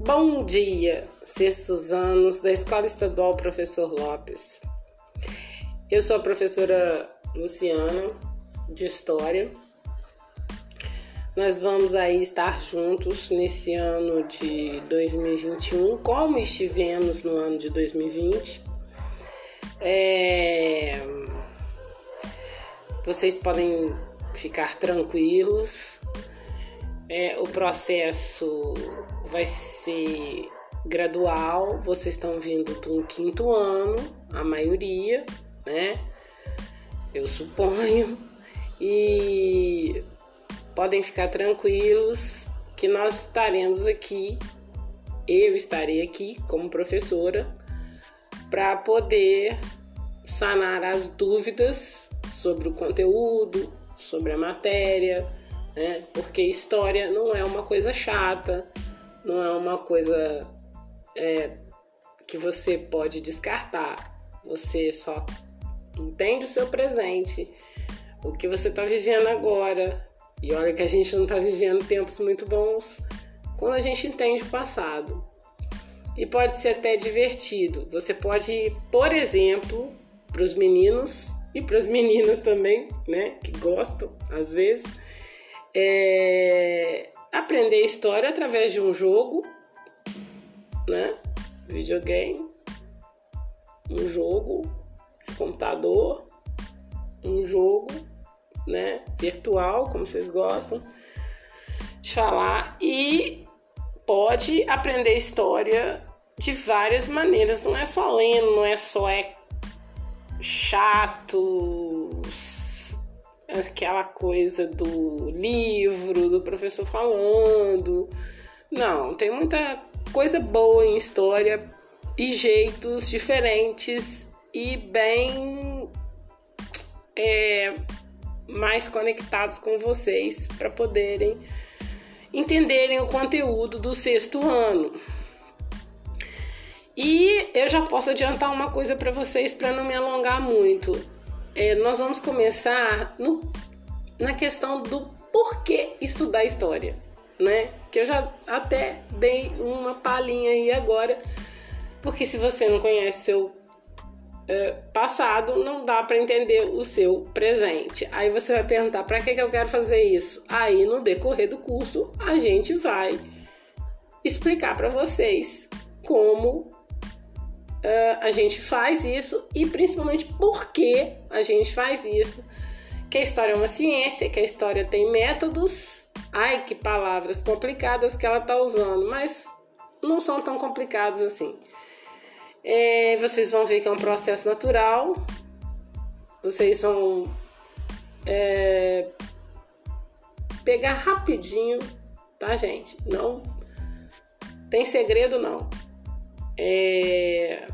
Bom dia, sextos anos da Escola Estadual Professor Lopes. Eu sou a professora Luciana, de História. Nós vamos aí estar juntos nesse ano de 2021, como estivemos no ano de 2020. É... Vocês podem ficar tranquilos. É, o processo vai ser gradual, vocês estão vindo do quinto ano, a maioria, né? Eu suponho. E podem ficar tranquilos que nós estaremos aqui, eu estarei aqui como professora, para poder sanar as dúvidas sobre o conteúdo, sobre a matéria, né? Porque história não é uma coisa chata, não é uma coisa é, que você pode descartar. Você só entende o seu presente, o que você está vivendo agora. E olha que a gente não está vivendo tempos muito bons quando a gente entende o passado. E pode ser até divertido. Você pode, por exemplo, para os meninos e para as meninas também, né, que gostam às vezes, é, aprender história através de um jogo, né? Videogame, um jogo de computador, um jogo, né? Virtual, como vocês gostam de falar, e pode aprender história de várias maneiras. Não é só lendo, não é só é chato, aquela coisa do livro, do professor falando. Não, tem muita coisa boa em história e jeitos diferentes e bem é, mais conectados com vocês para poderem entenderem o conteúdo do sexto ano. E eu já posso adiantar uma coisa para vocês para não me alongar muito é, nós vamos começar no, na questão do porquê estudar história, né? Que eu já até dei uma palhinha aí agora, porque se você não conhece seu é, passado, não dá para entender o seu presente. Aí você vai perguntar para que, que eu quero fazer isso? Aí no decorrer do curso a gente vai explicar para vocês como uh, a gente faz isso e principalmente por que a gente faz isso. Que a história é uma ciência, que a história tem métodos. Ai, que palavras complicadas que ela está usando, mas não são tão complicados assim. É, vocês vão ver que é um processo natural. Vocês vão é, pegar rapidinho, tá, gente? Não tem segredo, não. É...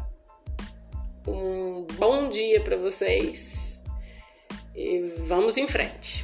Um bom dia para vocês e vamos em frente.